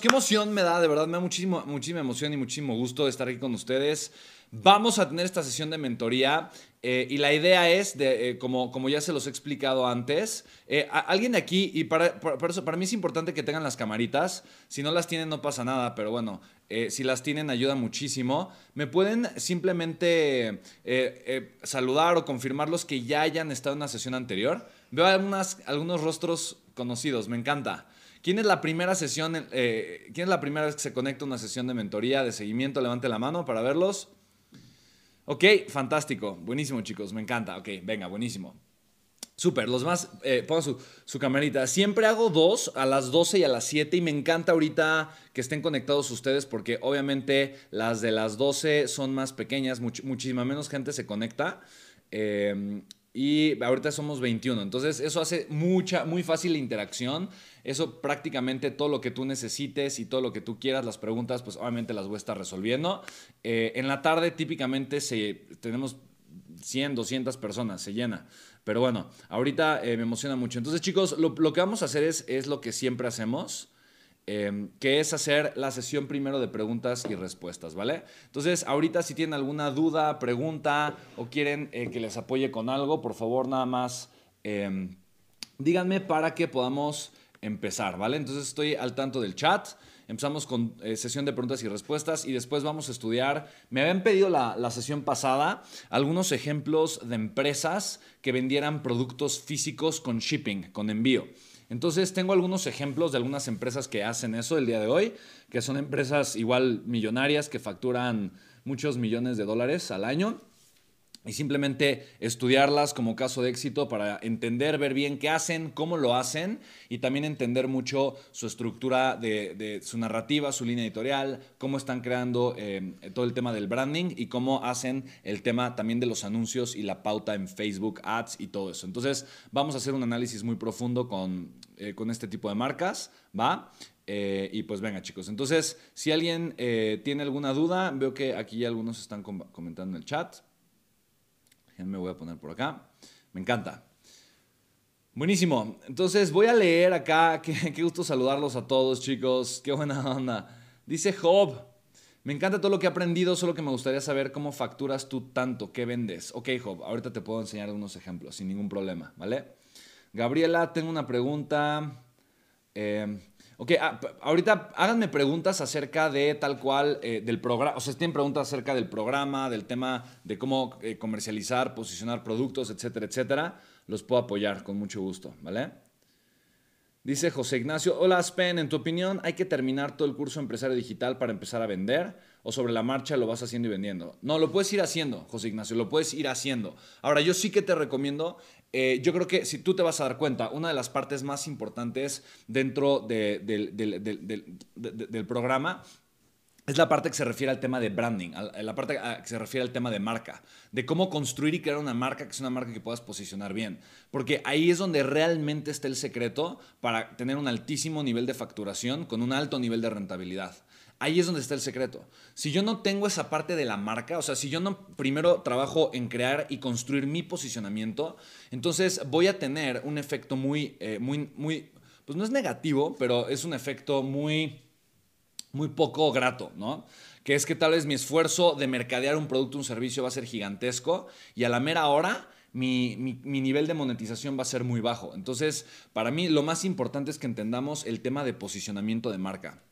Qué emoción me da, de verdad me da muchísimo, muchísima emoción y muchísimo gusto estar aquí con ustedes. Vamos a tener esta sesión de mentoría eh, y la idea es, eh, como, ya se los he explicado antes, eh, alguien de aquí, y para, eso, para mí es importante que tengan las camaritas, si no las tienen no pasa nada, pero bueno, si las tienen ayuda muchísimo, me pueden simplemente saludar o confirmar los que ya hayan estado en una sesión anterior. Veo algunos rostros conocidos, me encanta. ¿Quién es la primera sesión, quién es la primera vez que se conecta a una sesión de mentoría, de seguimiento? Levante la mano para verlos. Ok, fantástico. Buenísimo, chicos. Me encanta. Ok, venga, buenísimo. Súper, los más, eh, pongan su, su, camarita. Siempre hago dos a las 12 y a las 7 y me encanta ahorita que estén conectados ustedes porque obviamente las de las 12 son más pequeñas, muchísima menos gente se conecta. Eh, y ahorita somos 21. Entonces, eso hace mucha, muy fácil la interacción. Eso prácticamente todo lo que tú necesites y todo lo que tú quieras, las preguntas, pues obviamente las voy a estar resolviendo. Eh, en la tarde, típicamente, se, tenemos 100, 200 personas, se llena. Pero bueno, ahorita eh, me emociona mucho. Entonces, chicos, lo, lo, que vamos a hacer es, es lo que siempre hacemos. Em, que es hacer la sesión primero de preguntas y respuestas, ¿vale? Entonces, ahorita si tienen alguna duda, pregunta o quieren eh, que les apoye con algo, por favor, nada más em, díganme para que podamos empezar, ¿vale? Entonces, estoy al tanto del chat. Empezamos con eh, sesión de preguntas y respuestas y después vamos a estudiar. Me habían pedido la, la, sesión pasada algunos ejemplos de empresas que vendieran productos físicos con shipping, con envío. Entonces tengo algunos ejemplos de algunas empresas que hacen eso el día de hoy, que son empresas igual millonarias que facturan muchos millones de dólares al año y simplemente estudiarlas como caso de éxito para entender, ver bien qué hacen, cómo lo hacen y también entender mucho su estructura de, su narrativa, su línea editorial, cómo están creando eh, todo el tema del branding y cómo hacen el tema también de los anuncios y la pauta en Facebook Ads y todo eso. Entonces vamos a hacer un análisis muy profundo con, eh, con este tipo de marcas, ¿va? Eh, y pues venga chicos, entonces si alguien tiene alguna duda, veo que aquí algunos están comentando en el chat me voy a poner por acá. Me encanta. Buenísimo. Entonces voy a leer acá. Qué, qué, gusto saludarlos a todos, chicos. Qué buena onda. Dice Job. Me encanta todo lo que he aprendido, solo que me gustaría saber cómo facturas tú tanto, qué vendes. Ok, Job, ahorita te puedo enseñar unos ejemplos sin ningún problema, ¿vale? Gabriela, tengo una pregunta. Eh, Ok, ah, ahorita háganme preguntas acerca de tal cual eh, del programa, o sea, tienen preguntas acerca del programa, del tema de cómo eh, comercializar, posicionar productos, etcétera, etcétera, los puedo apoyar con mucho gusto, ¿vale? Dice José Ignacio, hola Spen, en tu opinión, ¿hay que terminar todo el curso empresario digital para empezar a vender? ¿O sobre la marcha lo vas haciendo y vendiendo? No, lo puedes ir haciendo, José Ignacio, lo puedes ir haciendo. Ahora, yo sí que te recomiendo eh, yo creo que si tú te vas a dar cuenta, una de las partes más importantes dentro del programa es la parte que se refiere al tema de branding, la parte que se refiere al tema de marca, de cómo construir y crear una marca que es una marca que puedas posicionar bien. Porque ahí es donde realmente está el secreto para tener un altísimo nivel de facturación con un alto nivel de rentabilidad. Ahí es donde está el secreto. Si yo no tengo esa parte de la marca, o sea, si yo no primero trabajo en crear y construir mi posicionamiento, entonces voy a tener un efecto muy, eh, muy, muy, pues no es negativo, pero es un efecto muy muy poco grato, ¿no? Que es que tal vez mi esfuerzo de mercadear un producto un servicio va a ser gigantesco y a la mera hora mi, mi, nivel de monetización va a ser muy bajo. Entonces, para mí lo más importante es que entendamos el tema de posicionamiento de marca.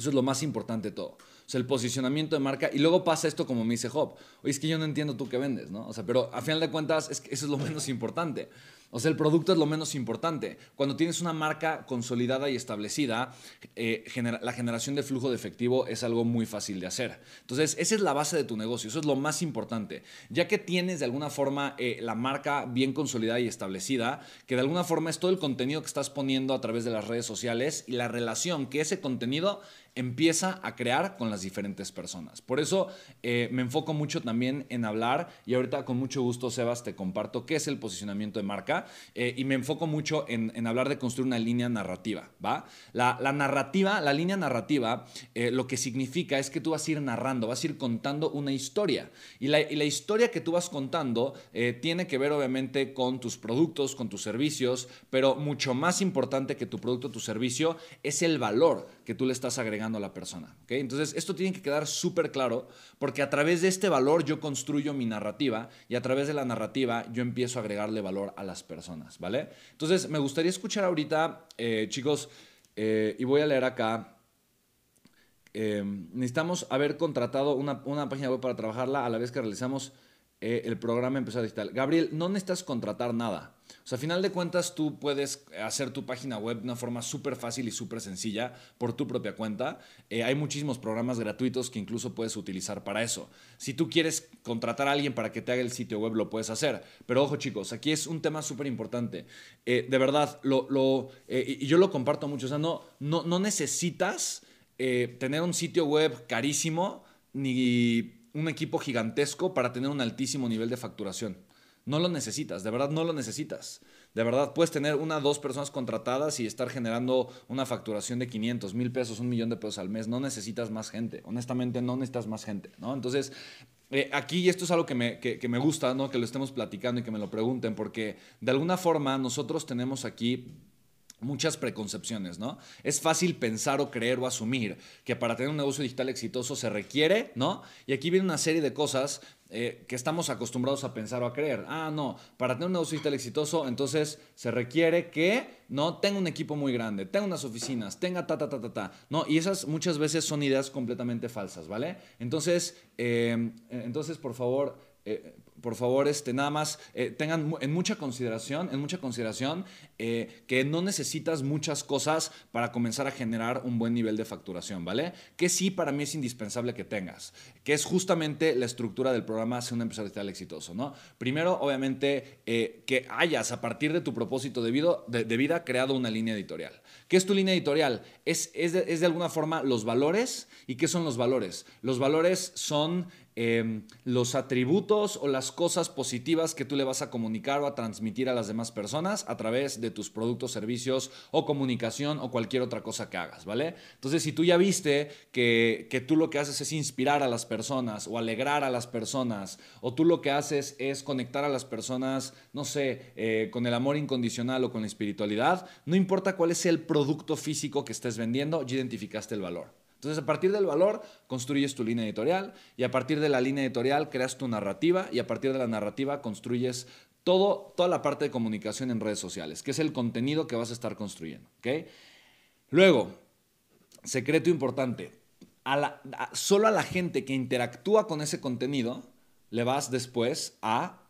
Eso es lo más importante de todo. O sea, el posicionamiento de marca. Y luego pasa esto como me dice Job. Oye, es que yo no entiendo tú qué vendes, ¿no? O sea, pero a final de cuentas, es eso es lo menos importante. O sea, el producto es lo menos importante. Cuando tienes una marca consolidada y establecida, eh, la generación de flujo de efectivo es algo muy fácil de hacer. Entonces, esa es la base de tu negocio, eso es lo más importante. Ya que tienes de alguna forma eh, la marca bien consolidada y establecida, que de alguna forma es todo el contenido que estás poniendo a través de las redes sociales y la relación que ese contenido empieza a crear con las diferentes personas. Por eso eh, me enfoco mucho también en hablar y ahorita con mucho gusto, Sebas, te comparto qué es el posicionamiento de marca eh, y me enfoco mucho en, hablar de construir una línea narrativa, ¿va? La, narrativa, la línea narrativa, eh, lo que significa es que tú vas a ir narrando, vas a ir contando una historia y la, historia que tú vas contando tiene que ver obviamente con tus productos, con tus servicios, pero mucho más importante que tu producto, tu servicio, es el valor que tú le estás agregando a la persona. Entonces, esto tiene que quedar súper claro porque a través de este valor yo construyo mi narrativa y a través de la narrativa yo empiezo a agregarle valor a las personas, ¿vale? Entonces, me gustaría escuchar ahorita, eh, chicos, eh, y voy a leer acá. Eh, necesitamos haber contratado una, una página web para trabajarla a la vez que realizamos eh, el programa Empezar Digital. Gabriel, no necesitas contratar nada. O sea, a final de cuentas, tú puedes hacer tu página web de una forma súper fácil y súper sencilla por tu propia cuenta. Eh, hay muchísimos programas gratuitos que incluso puedes utilizar para eso. Si tú quieres contratar a alguien para que te haga el sitio web, lo puedes hacer. Pero ojo, chicos, aquí es un tema súper importante. Eh, de verdad, lo, y yo lo comparto mucho. O sea, no, no, no necesitas tener un sitio web carísimo ni un equipo gigantesco para tener un altísimo nivel de facturación. No lo necesitas, de verdad no lo necesitas. De verdad puedes tener una dos personas contratadas y estar generando una facturación de 500 mil pesos, un millón de pesos al mes. No necesitas más gente. Honestamente, no necesitas más gente. ¿no? Entonces, eh, aquí, esto es algo que me, que, me gusta, ¿no? que lo estemos platicando y que me lo pregunten, porque de alguna forma nosotros tenemos aquí muchas preconcepciones, ¿no? Es fácil pensar o creer o asumir que para tener un negocio digital exitoso se requiere, ¿no? Y aquí viene una serie de cosas eh, que estamos acostumbrados a pensar o a creer. Ah, no, para tener un negocio digital exitoso, entonces se requiere que, ¿no? Tenga un equipo muy grande, tenga unas oficinas, tenga ta, ta, ta, ta, ta, ¿no? Y esas muchas veces son ideas completamente falsas, ¿vale? Entonces, eh, entonces, por favor, eh, por favor, este, nada más eh, tengan en mucha consideración, en mucha consideración eh, que no necesitas muchas cosas para comenzar a generar un buen nivel de facturación, ¿vale? Que sí para mí es indispensable que tengas, que es justamente la estructura del programa Ser un empresario digital exitoso, ¿no? Primero, obviamente, eh, que hayas a partir de tu propósito de vida, de, vida, creado una línea editorial. ¿Qué es tu línea editorial? Es, es de alguna forma los valores. ¿Y qué son los valores? Los valores son Em, los atributos o las cosas positivas que tú le vas a comunicar o a transmitir a las demás personas a través de tus productos, servicios o comunicación o cualquier otra cosa que hagas, ¿vale? Entonces, si tú ya viste que, que tú lo que haces es inspirar a las personas o alegrar a las personas, o tú lo que haces es conectar a las personas, no sé, eh, con el amor incondicional o con la espiritualidad, no importa cuál es el producto físico que estés vendiendo, ya identificaste el valor. Entonces, a partir del valor, construyes tu línea editorial y a partir de la línea editorial creas tu narrativa y a partir de la narrativa construyes todo, toda la parte de comunicación en redes sociales, que es el contenido que vas a estar construyendo. Luego, secreto importante, solo a la gente que interactúa con ese contenido le vas después a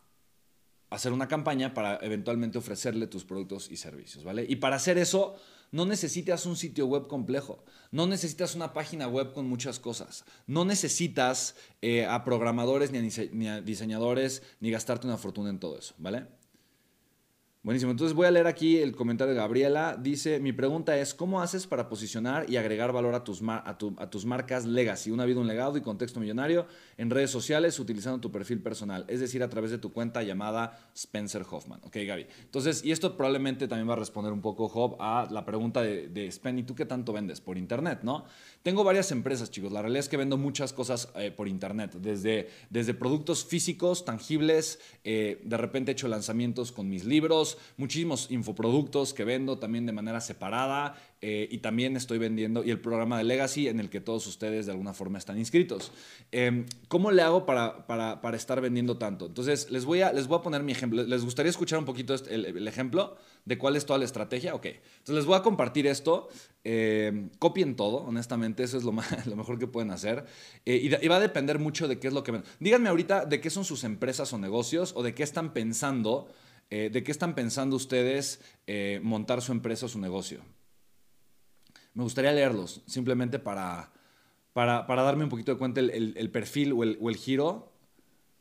hacer una campaña para eventualmente ofrecerle tus productos y servicios, ¿vale? Y para hacer eso no necesitas un sitio web complejo, no necesitas una página web con muchas cosas, no necesitas eh, a programadores ni a diseñadores ni gastarte una fortuna en todo eso, ¿vale? Buenísimo. Entonces voy a leer aquí el comentario de Gabriela. Dice, mi pregunta es, ¿cómo haces para posicionar y agregar valor a tus, a, tus marcas legacy? Una vida, un legado y contexto millonario en redes sociales utilizando tu perfil personal, es decir, a través de tu cuenta llamada Spencer Hoffman. Ok, Gaby. Entonces, y esto probablemente también va a responder un poco, Job, a la pregunta de, de Spen, ¿y tú qué tanto vendes? Por internet, ¿no? Tengo varias empresas, chicos. La realidad es que vendo muchas cosas eh, por internet, desde, desde productos físicos, tangibles, eh, de repente he hecho lanzamientos con mis libros, muchísimos infoproductos que vendo también de manera separada eh, y también estoy vendiendo y el programa de Legacy en el que todos ustedes de alguna forma están inscritos. Em, ¿Cómo le hago para, para, estar vendiendo tanto? Entonces, les voy, a, les voy a poner mi ejemplo. ¿Les gustaría escuchar un poquito este, el, ejemplo de cuál es toda la estrategia? Ok, entonces les voy a compartir esto. Em, copien todo, honestamente, eso es lo, lo mejor que pueden hacer. Eh, y, va a depender mucho de qué es lo que. Díganme ahorita de qué son sus empresas o negocios o de qué están pensando. Eh, ¿De qué están pensando ustedes montar su empresa o su negocio? me gustaría leerlos, simplemente para, para, darme un poquito de cuenta el, perfil o el, giro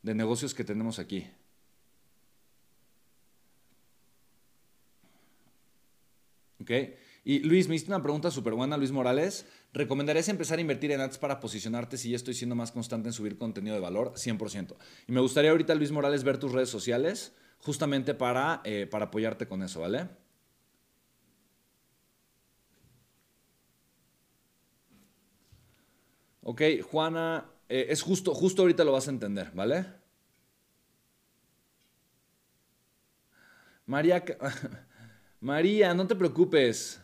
de negocios que tenemos aquí. ¿Ok? Y Luis, me hiciste una pregunta súper buena, Luis Morales. ¿Recomendarías empezar a invertir en ads para posicionarte si ya estoy siendo más constante en subir contenido de valor? 100%. Y me gustaría ahorita, Luis Morales, ver tus redes sociales justamente para, eh, para apoyarte con eso, ¿vale? Ok, Juana, eh, es justo, justo ahorita lo vas a entender, ¿vale? María, María, no te preocupes.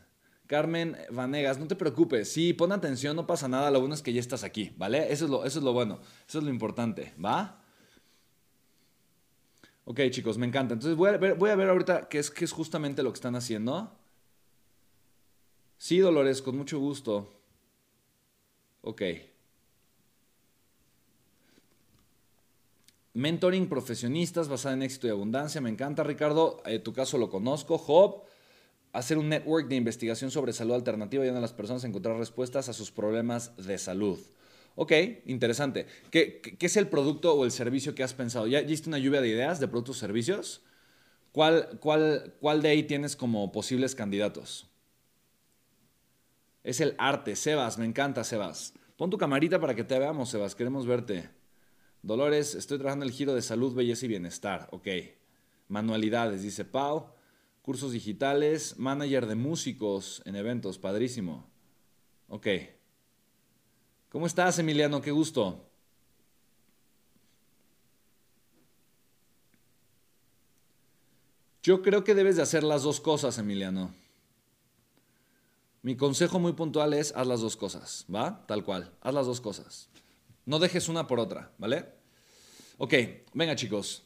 Carmen Vanegas, no te preocupes. Sí, pon atención, no pasa nada. Lo bueno es que ya estás aquí, ¿vale? Eso es lo, eso es lo bueno. Eso es lo importante, ¿va? Ok, chicos, me encanta. Entonces voy a ver, voy a ver ahorita qué es, qué es justamente lo que están haciendo. Sí, Dolores, con mucho gusto. Ok. Mentoring profesionistas basada en éxito y abundancia. Me encanta, Ricardo. Eh, tu caso lo conozco. Job. Hacer un network de investigación sobre salud alternativa y ayudar a las personas a encontrar respuestas a sus problemas de salud. Ok, interesante. ¿Qué, es el producto o el servicio que has pensado? ¿Ya hiciste una lluvia de ideas de productos o servicios? ¿Cuál, cuál, ¿Cuál de ahí tienes como posibles candidatos? Es el arte. Sebas, me encanta, Sebas. Pon tu camarita para que te veamos, Sebas. Queremos verte. Dolores, estoy trabajando el giro de salud, belleza y bienestar. Ok. Manualidades, dice Pau. Cursos digitales, manager de músicos en eventos, padrísimo. Ok. ¿Cómo estás, Emiliano? Qué gusto. Yo creo que debes de hacer las dos cosas, Emiliano. Mi consejo muy puntual es haz las dos cosas, ¿va? Tal cual, haz las dos cosas. No dejes una por otra, ¿vale? Ok, venga chicos.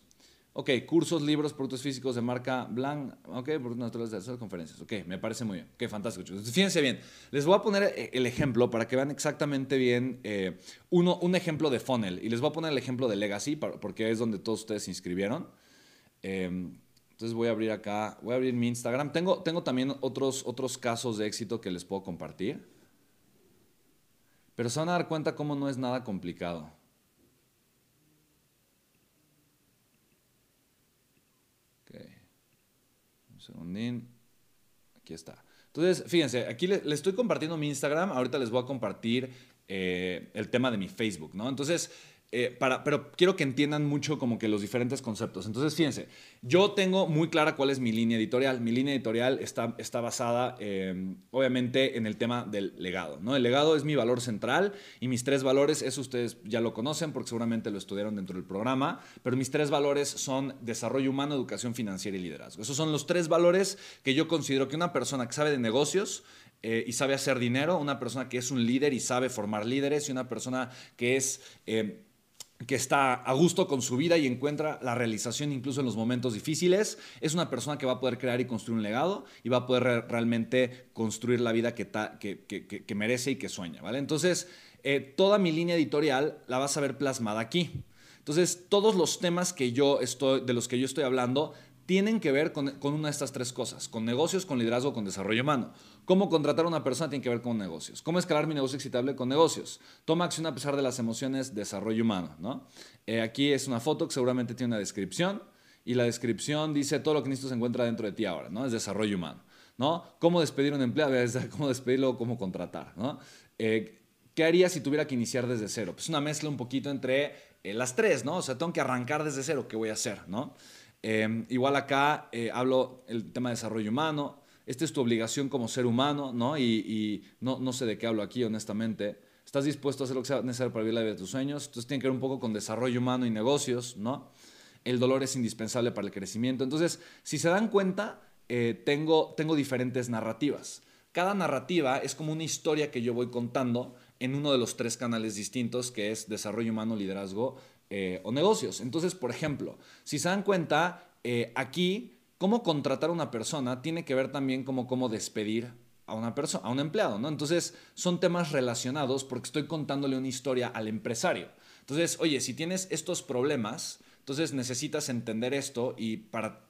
Ok, cursos, libros, productos físicos de marca Blanc. Ok, productos naturales de hacer conferencias. Ok, me parece muy bien. Ok, fantástico chicos. Fíjense bien. Les voy a poner eh, el ejemplo para que vean exactamente bien eh, uno, un ejemplo de funnel. Y les voy a poner el ejemplo de Legacy porque es donde todos ustedes se inscribieron. Em, entonces voy a abrir acá, voy a abrir mi Instagram. Tengo, tengo también otros, otros casos de éxito que les puedo compartir. Pero se van a dar cuenta cómo no es nada complicado. Ok. Un segundín. Aquí está. Entonces, fíjense, aquí les le estoy compartiendo mi Instagram. Ahorita les voy a compartir eh, el tema de mi Facebook, ¿no? Entonces, eh, pero quiero que entiendan mucho como que los diferentes conceptos. Entonces, fíjense, yo tengo muy clara cuál es mi línea editorial. Mi línea editorial está, está basada, em, obviamente, en el tema del legado. ¿no? El legado es mi valor central y mis tres valores, eso ustedes ya lo conocen porque seguramente lo estudiaron dentro del programa, pero mis tres valores son desarrollo humano, educación financiera y liderazgo. Esos son los tres valores que yo considero que una persona que sabe de negocios, eh, y sabe hacer dinero, una persona que es un líder y sabe formar líderes y una persona que es em, que está a gusto con su vida y encuentra la realización incluso en los momentos difíciles, es una persona que va a poder crear y construir un legado y va a poder realmente construir la vida que, que, merece y que sueña, ¿vale? Entonces, eh, toda mi línea editorial la vas a ver plasmada aquí. Entonces, todos los temas que yo estoy, de los que yo estoy hablando tienen que ver con, una de estas tres cosas, con negocios, con liderazgo, con desarrollo humano. Cómo contratar a una persona tiene que ver con negocios. Cómo escalar mi negocio excitable con negocios. Toma acción a pesar de las emociones, desarrollo humano. ¿no? Eh, aquí es una foto que seguramente tiene una descripción y la descripción dice todo lo que necesito se encuentra dentro de ti ahora, ¿no? Es desarrollo humano, ¿no? Cómo despedir un empleado, cómo despedirlo, cómo contratar, ¿no? Eh, ¿Qué haría si tuviera que iniciar desde cero? Pues una mezcla un poquito entre eh, las tres, ¿no? O sea, tengo que arrancar desde cero, ¿qué voy a hacer, ¿no? Em, igual acá eh, hablo el tema de desarrollo humano. Esta es tu obligación como ser humano, ¿no? Y, no, no, sé de qué hablo aquí, honestamente. Estás dispuesto a hacer lo que sea necesario para vivir la vida de tus sueños. Entonces tiene que ver un poco con desarrollo humano y negocios, ¿no? el dolor es indispensable para el crecimiento. Entonces, si se dan cuenta, eh, tengo, tengo diferentes narrativas. Cada narrativa es como una historia que yo voy contando en uno de los tres canales distintos, que es desarrollo humano, liderazgo eh, o negocios. Entonces, por ejemplo, si se dan cuenta, eh, aquí, cómo contratar a una persona tiene que ver también como cómo despedir a una persona, a un empleado, ¿no? Entonces, son temas relacionados porque estoy contándole una historia al empresario. Entonces, oye, si tienes estos problemas, entonces necesitas entender esto y para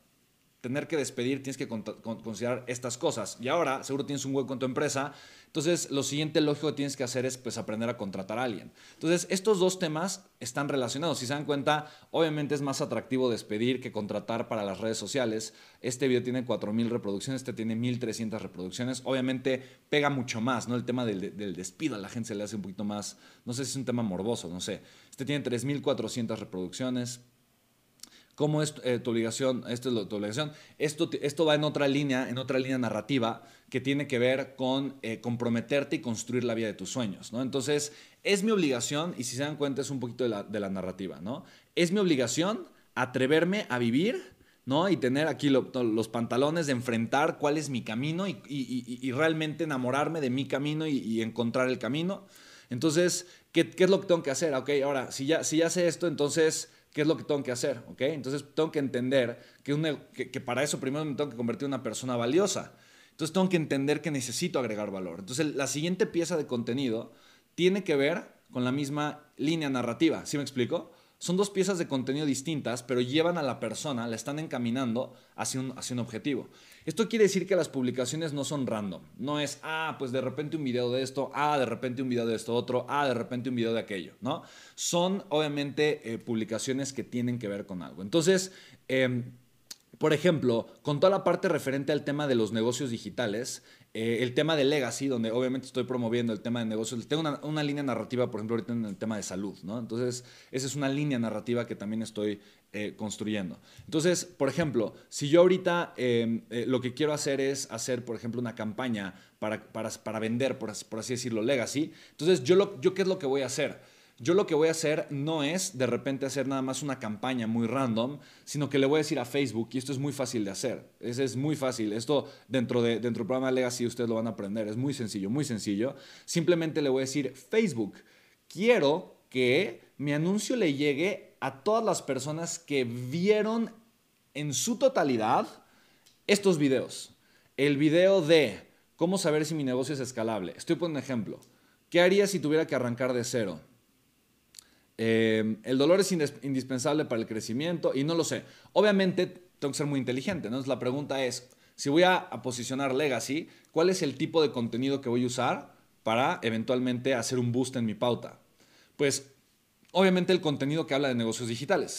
tener que despedir tienes que considerar estas cosas. Y ahora, seguro tienes un hueco en tu empresa, entonces lo siguiente lógico que tienes que hacer es pues aprender a contratar a alguien. Entonces, estos dos temas están relacionados. Si se dan cuenta, obviamente es más atractivo despedir que contratar para las redes sociales. Este video tiene 4000 reproducciones, este tiene 1300 reproducciones. Obviamente pega mucho más, ¿no? El tema del, del despido a la gente se le hace un poquito más, no sé si es un tema morboso, no sé. Este tiene 3400 reproducciones ¿Cómo es eh, tu obligación? Esto es tu obligación. Esto, esto va en otra línea, en otra línea narrativa que tiene que ver con eh, comprometerte y construir la vida de tus sueños, ¿no? Entonces, es mi obligación, y si se dan cuenta es un poquito de la, narrativa, ¿no? Es mi obligación atreverme a vivir, ¿no? Y tener aquí los pantalones de enfrentar cuál es mi camino y, realmente enamorarme de mi camino y, encontrar el camino. Entonces, ¿qué, ¿qué, es lo que tengo que hacer? Ok, ahora, si ya, si ya sé esto, entonces qué es lo que tengo que hacer, ¿ok? Entonces tengo que entender que, que, para eso primero me tengo que convertir en una persona valiosa. Entonces tengo que entender que necesito agregar valor. Entonces la siguiente pieza de contenido tiene que ver con la misma línea narrativa, ¿sí me explico? Son dos piezas de contenido distintas, pero llevan a la persona, la están encaminando hacia un, hacia un objetivo. Esto quiere decir que las publicaciones no son random. No es, ah, pues de repente un video de esto, ah, de repente un video de esto otro, ah, de repente un video de aquello, ¿no? Son obviamente eh, publicaciones que tienen que ver con algo. Entonces, em, por ejemplo, con toda la parte referente al tema de los negocios digitales, eh, el tema de legacy, donde obviamente estoy promoviendo el tema de negocios, tengo una, línea narrativa, por ejemplo, ahorita en el tema de salud, ¿no? Entonces, esa es una línea narrativa que también estoy eh, construyendo. Entonces, por ejemplo, si yo ahorita em, eh, lo que quiero hacer es hacer, por ejemplo, una campaña para, para, para vender, por, por, así decirlo, legacy, entonces, yo, lo, yo, ¿qué es lo que voy a hacer? Yo lo que voy a hacer no es de repente hacer nada más una campaña muy random, sino que le voy a decir a Facebook, y esto es muy fácil de hacer, es, es muy fácil, esto dentro, de, dentro del programa Legacy ustedes lo van a aprender, es muy sencillo, muy sencillo. Simplemente le voy a decir, Facebook, quiero que mi anuncio le llegue a todas las personas que vieron en su totalidad estos videos. El video de cómo saber si mi negocio es escalable. Estoy poniendo un ejemplo. ¿Qué haría si tuviera que arrancar de cero? Eh, el dolor es indispensable para el crecimiento y no lo sé. Obviamente tengo que ser muy inteligente. ¿no? la pregunta es, si voy a, posicionar Legacy, ¿cuál es el tipo de contenido que voy a usar para eventualmente hacer un boost en mi pauta? Pues obviamente el contenido que habla de negocios digitales.